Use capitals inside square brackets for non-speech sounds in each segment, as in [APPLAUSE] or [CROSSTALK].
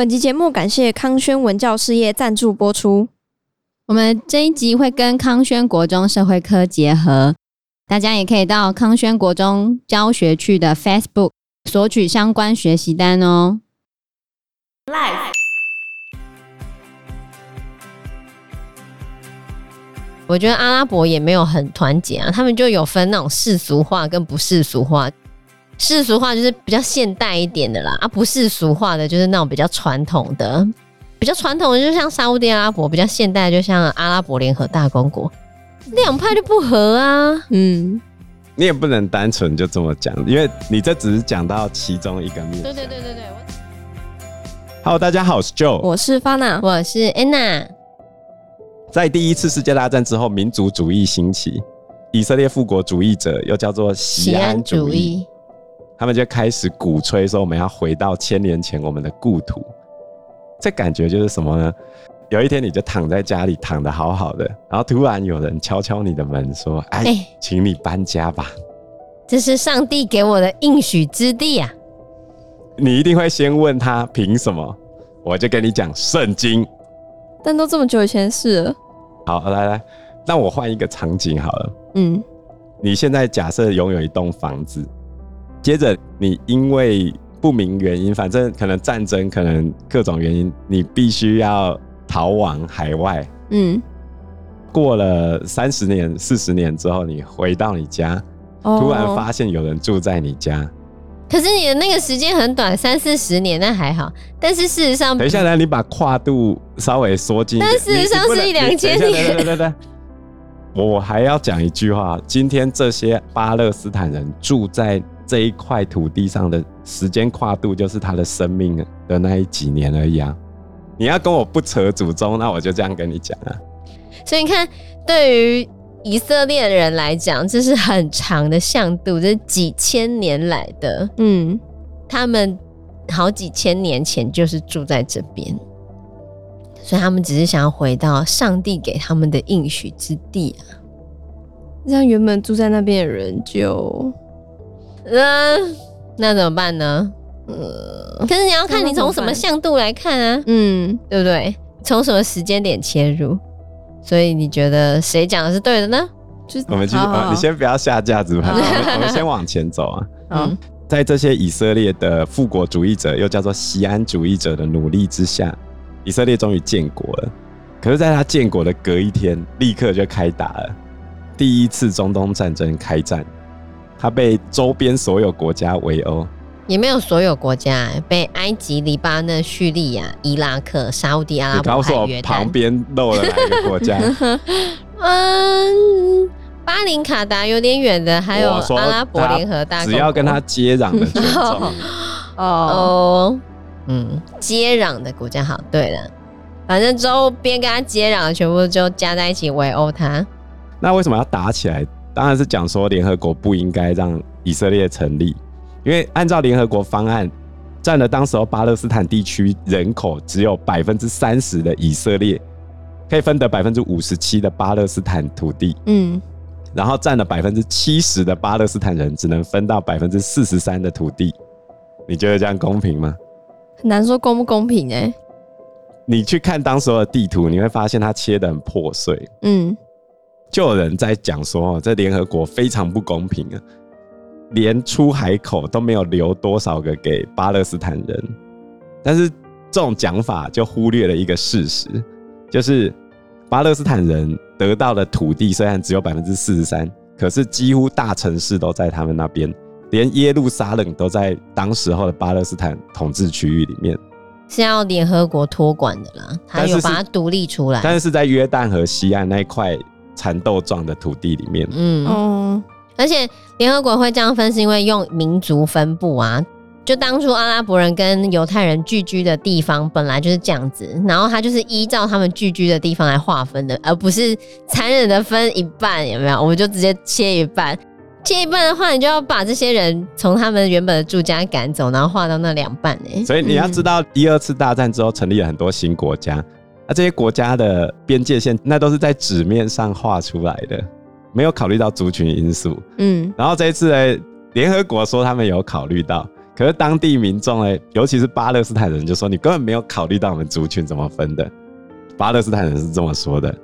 本集节目感谢康轩文教事业赞助播出。我们这一集会跟康轩国中社会科结合，大家也可以到康轩国中教学区的 Facebook 索取相关学习单哦。Live，我觉得阿拉伯也没有很团结啊，他们就有分那种世俗化跟不世俗化。世俗化就是比较现代一点的啦，啊，不世俗化的就是那种比较传统的，比较传统的就像沙乌地阿拉伯，比较现代的就像阿拉伯联合大公国，两派就不合啊。嗯，你也不能单纯就这么讲，因为你这只是讲到其中一个面。对对对对对。Hello，大家好，我是 Joe，我是 Fana，我是 Anna。在第一次世界大战之后，民族主义兴起，以色列复国主义者又叫做锡安主义。他们就开始鼓吹说，我们要回到千年前我们的故土。这感觉就是什么呢？有一天你就躺在家里躺得好好的，然后突然有人敲敲你的门说：“哎，欸、请你搬家吧。”这是上帝给我的应许之地啊！你一定会先问他凭什么？我就跟你讲圣经。但都这么久以前的事了。好，来来，那我换一个场景好了。嗯，你现在假设拥有一栋房子。接着，你因为不明原因，反正可能战争，可能各种原因，你必须要逃往海外。嗯，过了三十年、四十年之后，你回到你家，哦、突然发现有人住在你家。可是你的那个时间很短，三四十年那还好。但是事实上，等一下，来，你把跨度稍微缩进。但事实上是一两千年。对对对对，我还要讲一句话：今天这些巴勒斯坦人住在。这一块土地上的时间跨度，就是他的生命的那一几年而已啊！你要跟我不扯祖宗，那我就这样跟你讲啊。所以你看，对于以色列人来讲，这是很长的向度，这是几千年来的。嗯，他们好几千年前就是住在这边，所以他们只是想要回到上帝给他们的应许之地啊。让原本住在那边的人就。嗯，那怎么办呢？嗯，可是你要看你从什么向度来看啊，嗯，对不对？从什么时间点切入？所以你觉得谁讲的是对的呢？就我们继续好好、啊，你先不要下架子盘，我们先往前走啊。嗯，在这些以色列的复国主义者，又叫做西安主义者的努力之下，以色列终于建国了。可是，在他建国的隔一天，立刻就开打了，第一次中东战争开战。他被周边所有国家围殴，也没有所有国家被埃及、黎巴嫩、叙利亚、伊拉克、沙乌地阿拉伯，告诉我旁边漏了哪一个国家？[LAUGHS] 嗯，巴林卡达有点远的，还有阿拉伯联合大只要跟他接壤的全中。[LAUGHS] 哦，嗯，接壤的国家好。对了，反正周边跟他接壤的全部就加在一起围殴他。那为什么要打起来？当然是讲说联合国不应该让以色列成立，因为按照联合国方案，占了当时候巴勒斯坦地区人口只有百分之三十的以色列，可以分得百分之五十七的巴勒斯坦土地，嗯，然后占了百分之七十的巴勒斯坦人只能分到百分之四十三的土地，你觉得这样公平吗？很难说公不公平哎、欸。你去看当时候的地图，你会发现它切得很破碎，嗯。就有人在讲说，这联合国非常不公平啊，连出海口都没有留多少个给巴勒斯坦人。但是这种讲法就忽略了一个事实，就是巴勒斯坦人得到的土地虽然只有百分之四十三，可是几乎大城市都在他们那边，连耶路撒冷都在当时候的巴勒斯坦统治区域里面，是要联合国托管的啦，他有把它独立出来，但是是在约旦河西岸那一块。蚕豆状的土地里面，嗯哦，而且联合国会这样分，是因为用民族分布啊，就当初阿拉伯人跟犹太人聚居的地方本来就是这样子，然后他就是依照他们聚居的地方来划分的，而不是残忍的分一半，有没有？我们就直接切一半，切一半的话，你就要把这些人从他们原本的住家赶走，然后划到那两半呢。所以你要知道，一二次大战之后成立了很多新国家。那、啊、这些国家的边界线，那都是在纸面上画出来的，没有考虑到族群因素。嗯，然后这一次呢，联合国说他们有考虑到，可是当地民众呢，尤其是巴勒斯坦人，就说你根本没有考虑到我们族群怎么分的。巴勒斯坦人是这么说的。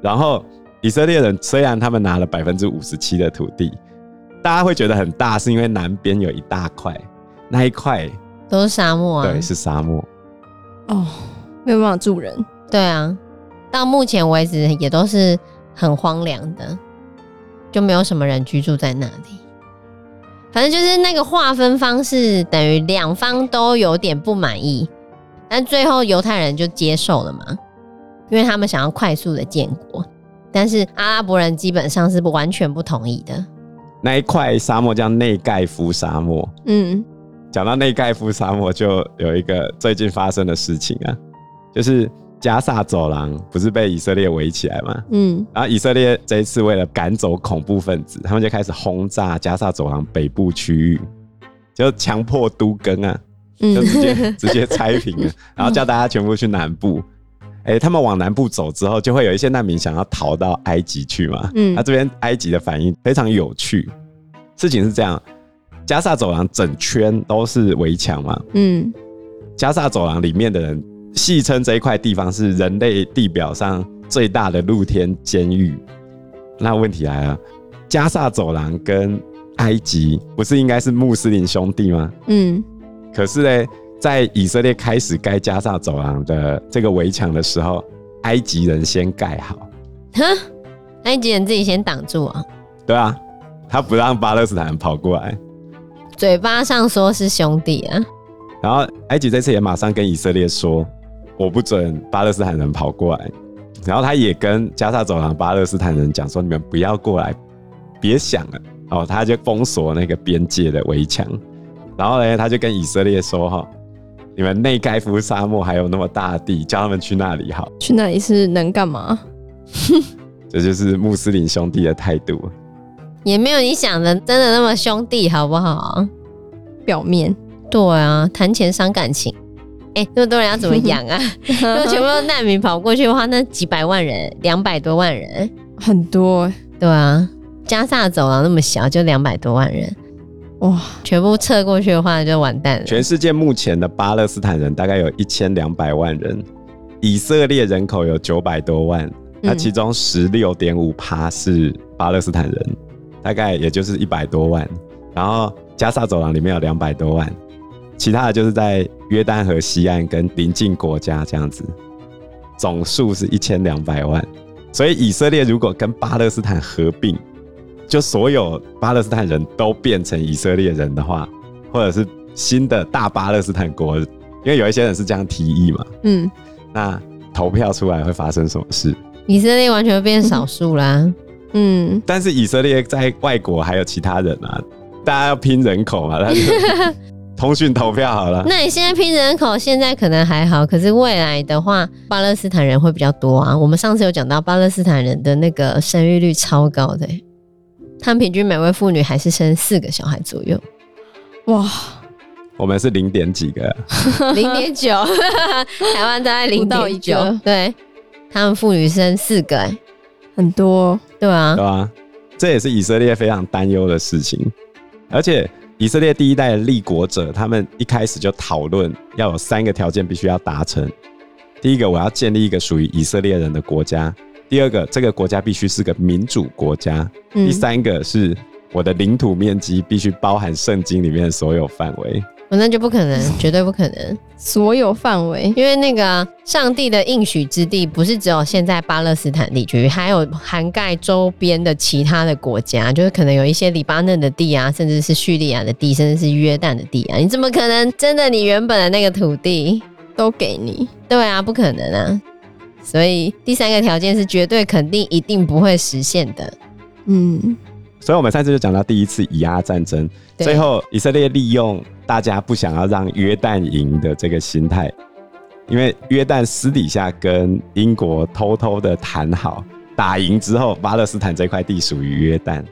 然后以色列人虽然他们拿了百分之五十七的土地，大家会觉得很大，是因为南边有一大块，那一块都是沙漠啊。对，是沙漠。哦，没有办法住人。对啊，到目前为止也都是很荒凉的，就没有什么人居住在那里。反正就是那个划分方式，等于两方都有点不满意，但最后犹太人就接受了嘛，因为他们想要快速的建国，但是阿拉伯人基本上是不完全不同意的。那一块沙漠叫内盖夫沙漠。嗯，讲到内盖夫沙漠，就有一个最近发生的事情啊，就是。加萨走廊不是被以色列围起来吗？嗯，然后以色列这一次为了赶走恐怖分子，他们就开始轰炸加萨走廊北部区域，就强迫都更啊，就直接、嗯、直接拆平了，[LAUGHS] 然后叫大家全部去南部。哎、欸，他们往南部走之后，就会有一些难民想要逃到埃及去嘛。嗯，那这边埃及的反应非常有趣。事情是这样，加萨走廊整圈都是围墙嘛。嗯，加萨走廊里面的人。戏称这一块地方是人类地表上最大的露天监狱。那问题来了，加萨走廊跟埃及不是应该是穆斯林兄弟吗？嗯。可是呢，在以色列开始盖加萨走廊的这个围墙的时候，埃及人先盖好。哼，埃及人自己先挡住啊？对啊，他不让巴勒斯坦人跑过来。嘴巴上说是兄弟啊。然后埃及这次也马上跟以色列说。我不准巴勒斯坦人跑过来，然后他也跟加沙走廊巴勒斯坦人讲说：“你们不要过来，别想了。”哦，他就封锁那个边界的围墙，然后呢，他就跟以色列说：“哈，你们内盖夫沙漠还有那么大地，叫他们去那里好。去那里是能干嘛？[LAUGHS] 这就是穆斯林兄弟的态度，也没有你想的真的那么兄弟，好不好？表面对啊，谈钱伤感情。”哎、欸，那么多人要怎么养啊？[LAUGHS] 如果全部都难民跑过去的话，那几百万人，两百多万人，很多。对啊，加萨走廊那么小，就两百多万人，哇！全部撤过去的话，就完蛋了。全世界目前的巴勒斯坦人大概有一千两百万人，以色列人口有九百多万，那其中十六点五趴是巴勒斯坦人，大概也就是一百多万。然后加萨走廊里面有两百多万。其他的就是在约旦河西岸跟邻近国家这样子，总数是一千两百万。所以以色列如果跟巴勒斯坦合并，就所有巴勒斯坦人都变成以色列人的话，或者是新的大巴勒斯坦国，因为有一些人是这样提议嘛。嗯，那投票出来会发生什么事？以色列完全会变少数啦。嗯，但是以色列在外国还有其他人啊，大家要拼人口嘛。[LAUGHS] 通讯投票好了，那你现在拼人口，现在可能还好，可是未来的话，巴勒斯坦人会比较多啊。我们上次有讲到，巴勒斯坦人的那个生育率超高的，他们平均每位妇女还是生四个小孩左右。哇，我们是零点几个，[LAUGHS] 零点九，[LAUGHS] 台湾大概零点九，对，他们妇女生四个，哎，很多，对啊，对啊，这也是以色列非常担忧的事情，而且。以色列第一代的立国者，他们一开始就讨论要有三个条件必须要达成。第一个，我要建立一个属于以色列人的国家；第二个，这个国家必须是个民主国家；第三个，是我的领土面积必须包含圣经里面的所有范围。那就不可能，绝对不可能。所有范围，因为那个上帝的应许之地不是只有现在巴勒斯坦地区，还有涵盖周边的其他的国家，就是可能有一些黎巴嫩的地啊，甚至是叙利亚的地，甚至是约旦的地啊。你怎么可能真的你原本的那个土地都给你？对啊，不可能啊。所以第三个条件是绝对肯定一定不会实现的。嗯。所以，我们上次就讲到第一次以阿战争，最后以色列利用大家不想要让约旦赢的这个心态，因为约旦私底下跟英国偷偷的谈好，打赢之后，巴勒斯坦这块地属于约旦，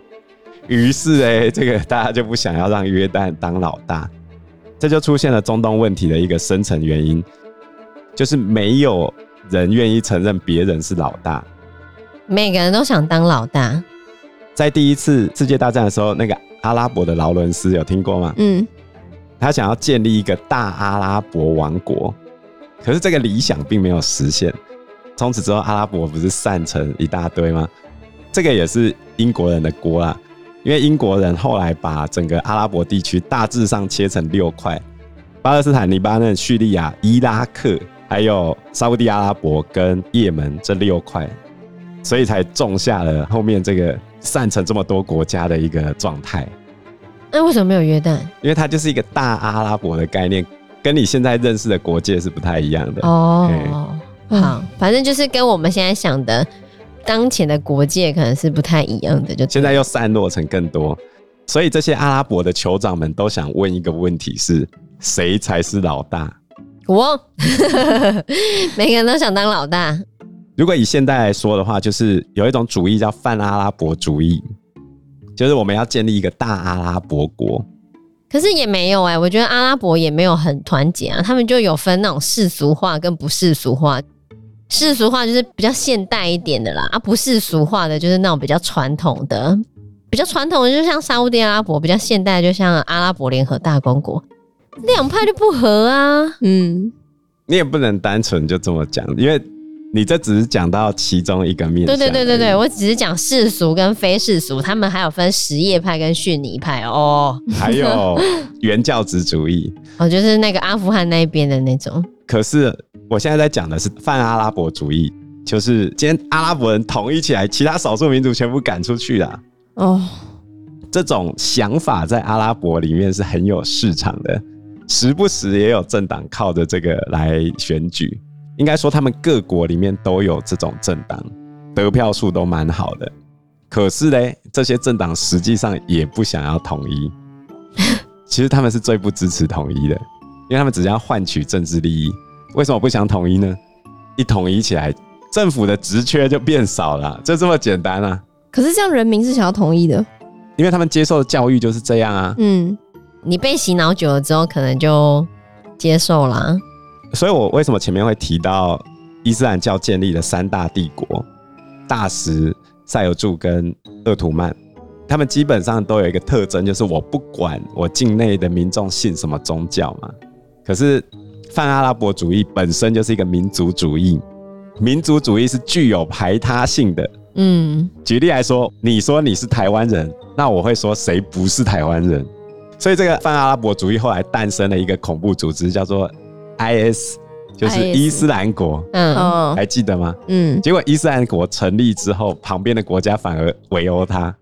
于是哎，这个大家就不想要让约旦当老大，这就出现了中东问题的一个深层原因，就是没有人愿意承认别人是老大，每个人都想当老大。在第一次世界大战的时候，那个阿拉伯的劳伦斯有听过吗？嗯，他想要建立一个大阿拉伯王国，可是这个理想并没有实现。从此之后，阿拉伯不是散成一大堆吗？这个也是英国人的锅啊，因为英国人后来把整个阿拉伯地区大致上切成六块：巴勒斯坦、黎巴嫩、叙利亚、伊拉克，还有沙乌地阿拉伯跟也门这六块，所以才种下了后面这个散成这么多国家的一个状态。那为什么没有约旦？因为它就是一个大阿拉伯的概念，跟你现在认识的国界是不太一样的哦。好，反正就是跟我们现在想的当前的国界可能是不太一样的，就现在又散落成更多，所以这些阿拉伯的酋长们都想问一个问题是：谁才是老大？我，[LAUGHS] 每个人都想当老大。如果以现代来说的话，就是有一种主义叫泛阿拉伯主义，就是我们要建立一个大阿拉伯国。可是也没有哎、欸，我觉得阿拉伯也没有很团结啊，他们就有分那种世俗化跟不世俗化。世俗化就是比较现代一点的啦，啊，不世俗化的就是那种比较传统的，比较传统的就像沙乌地阿拉伯，比较现代的就像阿拉伯联合大公国，两派就不合啊。嗯，你也不能单纯就这么讲，因为你这只是讲到其中一个面。对对对对对，我只是讲世俗跟非世俗，他们还有分什叶派跟逊尼派哦，还有 [LAUGHS] 原教旨主义，哦，就是那个阿富汗那边的那种。可是。我现在在讲的是泛阿拉伯主义，就是今天阿拉伯人统一起来，其他少数民族全部赶出去了。哦，这种想法在阿拉伯里面是很有市场的，时不时也有政党靠着这个来选举。应该说，他们各国里面都有这种政党，得票数都蛮好的。可是呢，这些政党实际上也不想要统一。[LAUGHS] 其实他们是最不支持统一的，因为他们只要换取政治利益。为什么不想统一呢？一统一起来，政府的职缺就变少了，就这么简单啊！可是这样人民是想要统一的，因为他们接受的教育就是这样啊。嗯，你被洗脑久了之后，可能就接受了。所以我为什么前面会提到伊斯兰教建立的三大帝国——大食、塞尔柱跟鄂图曼，他们基本上都有一个特征，就是我不管我境内的民众信什么宗教嘛，可是。泛阿拉伯主义本身就是一个民族主义，民族主义是具有排他性的。嗯，举例来说，你说你是台湾人，那我会说谁不是台湾人？所以这个泛阿拉伯主义后来诞生了一个恐怖组织，叫做 IS，就是伊斯兰国。嗯，还记得吗？嗯，结果伊斯兰国成立之后，旁边的国家反而围殴他，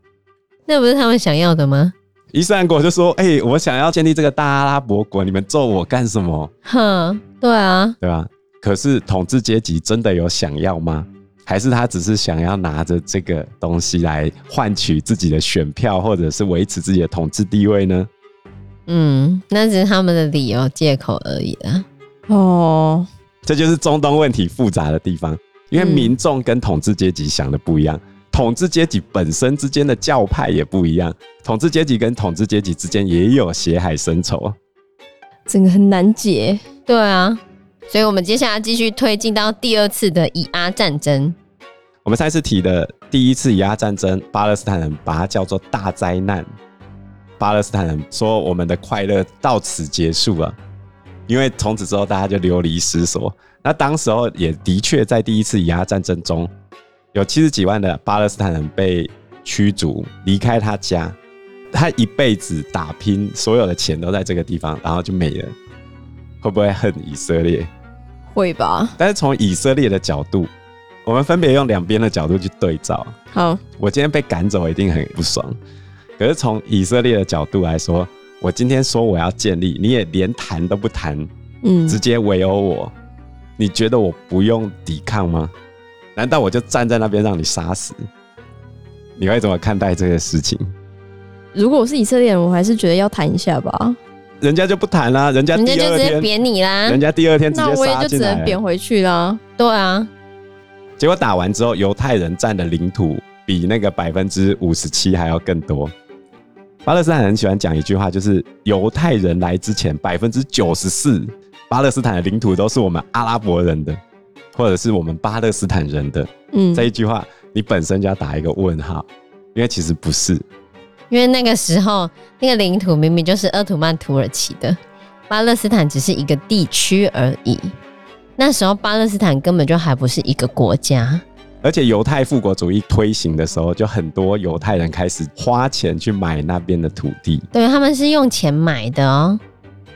那不是他们想要的吗？伊斯兰国就说：“哎、欸，我想要建立这个大阿拉伯国，你们揍我干什么？”哼，对啊，对吧？可是统治阶级真的有想要吗？还是他只是想要拿着这个东西来换取自己的选票，或者是维持自己的统治地位呢？嗯，那只是他们的理由、借口而已啦。哦，这就是中东问题复杂的地方，因为民众跟统治阶级想的不一样。嗯统治阶级本身之间的教派也不一样，统治阶级跟统治阶级之间也有血海深仇，整个很难解。对啊，所以我们接下来继续推进到第二次的以阿战争。我们上次提的第一次以阿战争，巴勒斯坦人把它叫做大灾难。巴勒斯坦人说：“我们的快乐到此结束了，因为从此之后大家就流离失所。”那当时候也的确在第一次以阿战争中。有七十几万的巴勒斯坦人被驱逐离开他家，他一辈子打拼，所有的钱都在这个地方，然后就没了。会不会恨以色列？会吧。但是从以色列的角度，我们分别用两边的角度去对照。好，我今天被赶走，一定很不爽。可是从以色列的角度来说，我今天说我要建立，你也连谈都不谈，嗯，直接围殴我，你觉得我不用抵抗吗？难道我就站在那边让你杀死？你会怎么看待这个事情？如果我是以色列人，我还是觉得要谈一下吧。人家就不谈啦，人家第二天人家就直接扁你啦，人家第二天直接杀就只能扁回去啦。对啊，结果打完之后，犹太人占的领土比那个百分之五十七还要更多。巴勒斯坦人喜欢讲一句话，就是犹太人来之前，百分之九十四巴勒斯坦的领土都是我们阿拉伯人的。或者是我们巴勒斯坦人的，嗯，这一句话你本身就要打一个问号，因为其实不是，因为那个时候那个领土明明就是鄂图曼土耳其的，巴勒斯坦只是一个地区而已。那时候巴勒斯坦根本就还不是一个国家。而且犹太复国主义推行的时候，就很多犹太人开始花钱去买那边的土地。对，他们是用钱买的哦，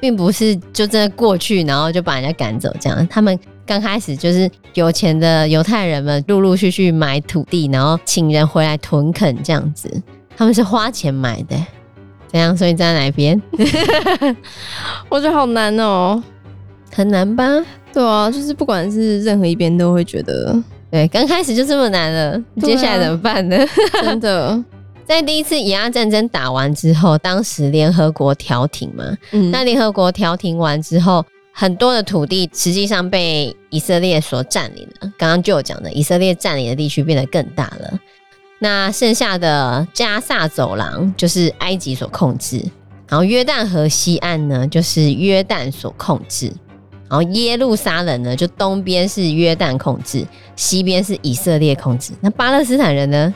并不是就这过去，然后就把人家赶走这样。他们刚开始就是有钱的犹太人们陆陆续续买土地，然后请人回来屯垦这样子。他们是花钱买的，怎样？所以在哪边？[LAUGHS] [LAUGHS] 我觉得好难哦，很难吧？对啊，就是不管是任何一边都会觉得。对，刚开始就这么难了，啊、接下来怎么办呢？[LAUGHS] 真的，[LAUGHS] 在第一次以阿战争打完之后，当时联合国调停嘛，嗯、那联合国调停完之后，很多的土地实际上被以色列所占领了。刚刚就有讲的，以色列占领的地区变得更大了。那剩下的加萨走廊就是埃及所控制，然后约旦河西岸呢，就是约旦所控制。然后耶路撒冷呢，就东边是约旦控制，西边是以色列控制。那巴勒斯坦人呢？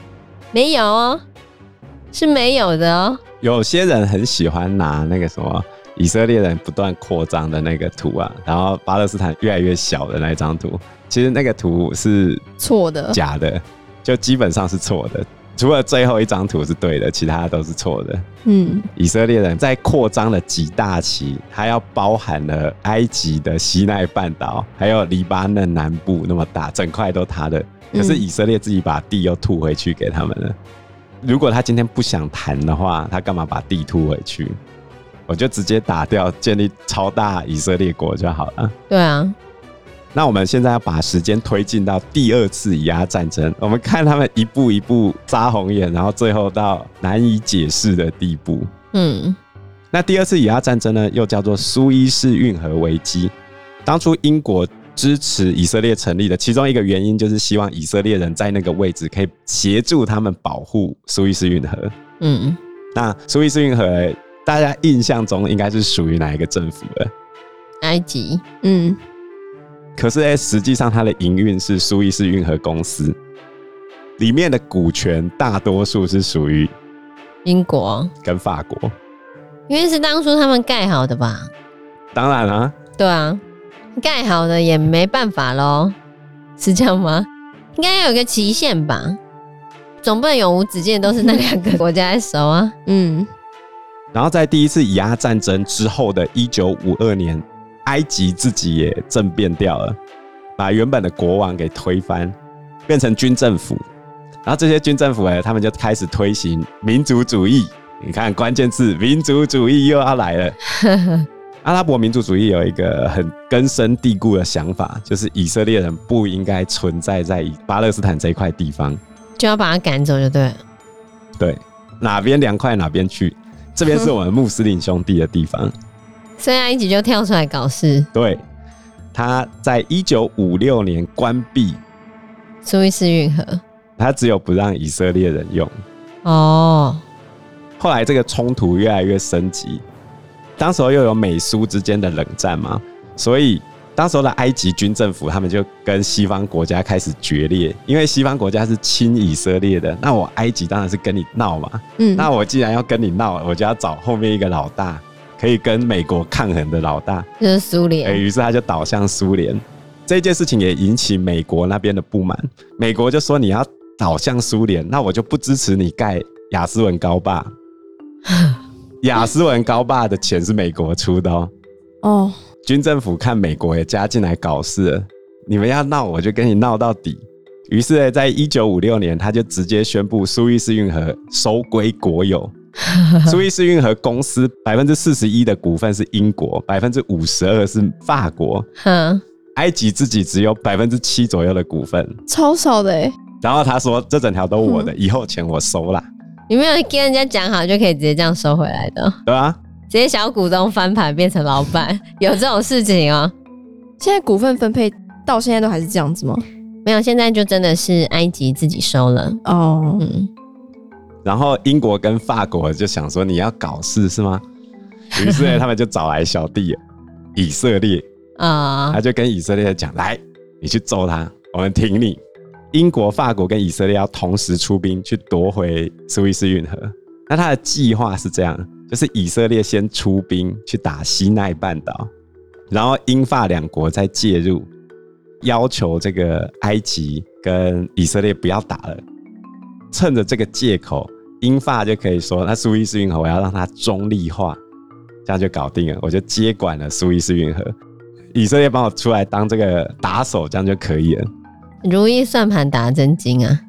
没有哦，是没有的哦。有些人很喜欢拿那个什么以色列人不断扩张的那个图啊，然后巴勒斯坦越来越小的那张图，其实那个图是错的，假的，就基本上是错的。[LAUGHS] 除了最后一张图是对的，其他的都是错的。嗯，以色列人在扩张了几大期，它要包含了埃及的西奈半岛，还有黎巴嫩南部那么大，整块都他的。可是以色列自己把地又吐回去给他们了。如果他今天不想谈的话，他干嘛把地吐回去？我就直接打掉，建立超大以色列国就好了。对啊。那我们现在要把时间推进到第二次以阿战争，我们看他们一步一步扎红眼，然后最后到难以解释的地步。嗯，那第二次以阿战争呢，又叫做苏伊士运河危机。当初英国支持以色列成立的其中一个原因，就是希望以色列人在那个位置可以协助他们保护苏伊士运河。嗯，那苏伊士运河大家印象中应该是属于哪一个政府的？埃及。嗯。可是，哎，实际上它的营运是苏伊士运河公司，里面的股权大多数是属于英国跟法国，因为是当初他们盖好的吧？当然啊，对啊，盖好的也没办法喽，是这样吗？应该要有个期限吧，总不能永无止境都是那两个国家在守啊。嗯，然后在第一次以阿战争之后的一九五二年。埃及自己也政变掉了，把原本的国王给推翻，变成军政府。然后这些军政府哎，他们就开始推行民族主义。你看关键字，民族主义又要来了。[LAUGHS] 阿拉伯民族主义有一个很根深蒂固的想法，就是以色列人不应该存在在巴勒斯坦这一块地方，就要把他赶走，就对了。对，哪边凉快哪边去。这边是我们穆斯林兄弟的地方。所以埃及就跳出来搞事。对，他在一九五六年关闭苏伊士运河，他只有不让以色列人用。哦，后来这个冲突越来越升级，当时候又有美苏之间的冷战嘛，所以当时候的埃及军政府他们就跟西方国家开始决裂，因为西方国家是亲以色列的，那我埃及当然是跟你闹嘛。嗯，那我既然要跟你闹，我就要找后面一个老大。可以跟美国抗衡的老大就是苏联，于是他就倒向苏联。这件事情也引起美国那边的不满，美国就说，你要倒向苏联，那我就不支持你盖雅斯文高坝。[LAUGHS] 雅斯文高坝的钱是美国出的哦。哦，军政府看美国也加进来搞事了，你们要闹我就跟你闹到底。于是呢，在一九五六年，他就直接宣布苏伊士运河收归国有。[LAUGHS] 苏伊士运河公司百分之四十一的股份是英国，百分之五十二是法国。哼，埃及自己只有百分之七左右的股份，超少的哎。然后他说：“这整条都我的，以后钱我收了。”你没有跟人家讲好就可以直接这样收回来的？对啊，直接小股东翻盘变成老板，[LAUGHS] 有这种事情哦。现在股份分配到现在都还是这样子吗？没有，现在就真的是埃及自己收了哦。嗯。然后英国跟法国就想说，你要搞事是吗？于是呢，[LAUGHS] 他们就找来小弟以色列啊，他就跟以色列讲：“来，你去揍他，我们挺你。”英国、法国跟以色列要同时出兵去夺回苏伊士运河。那他的计划是这样：就是以色列先出兵去打西奈半岛，然后英法两国再介入，要求这个埃及跟以色列不要打了，趁着这个借口，英法就可以说，那苏伊士运河我要让它中立化，这样就搞定了，我就接管了苏伊士运河，以色列帮我出来当这个打手，这样就可以了。如意算盘打真精啊！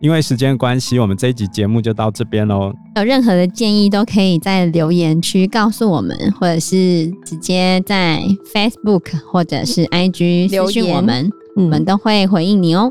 因为时间关系，我们这一集节目就到这边喽。有任何的建议都可以在留言区告诉我们，或者是直接在 Facebook 或者是 IG 私讯我们，我们都会回应你哦。